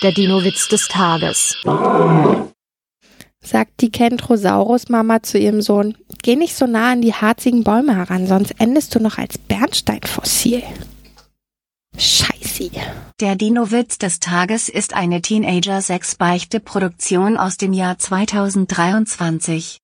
Der Dino-Witz des Tages. Sagt die Kentrosaurus-Mama zu ihrem Sohn, geh nicht so nah an die harzigen Bäume heran, sonst endest du noch als Bernsteinfossil. Scheiße. Der Dino-Witz des Tages ist eine Teenager-6-Beichte-Produktion aus dem Jahr 2023.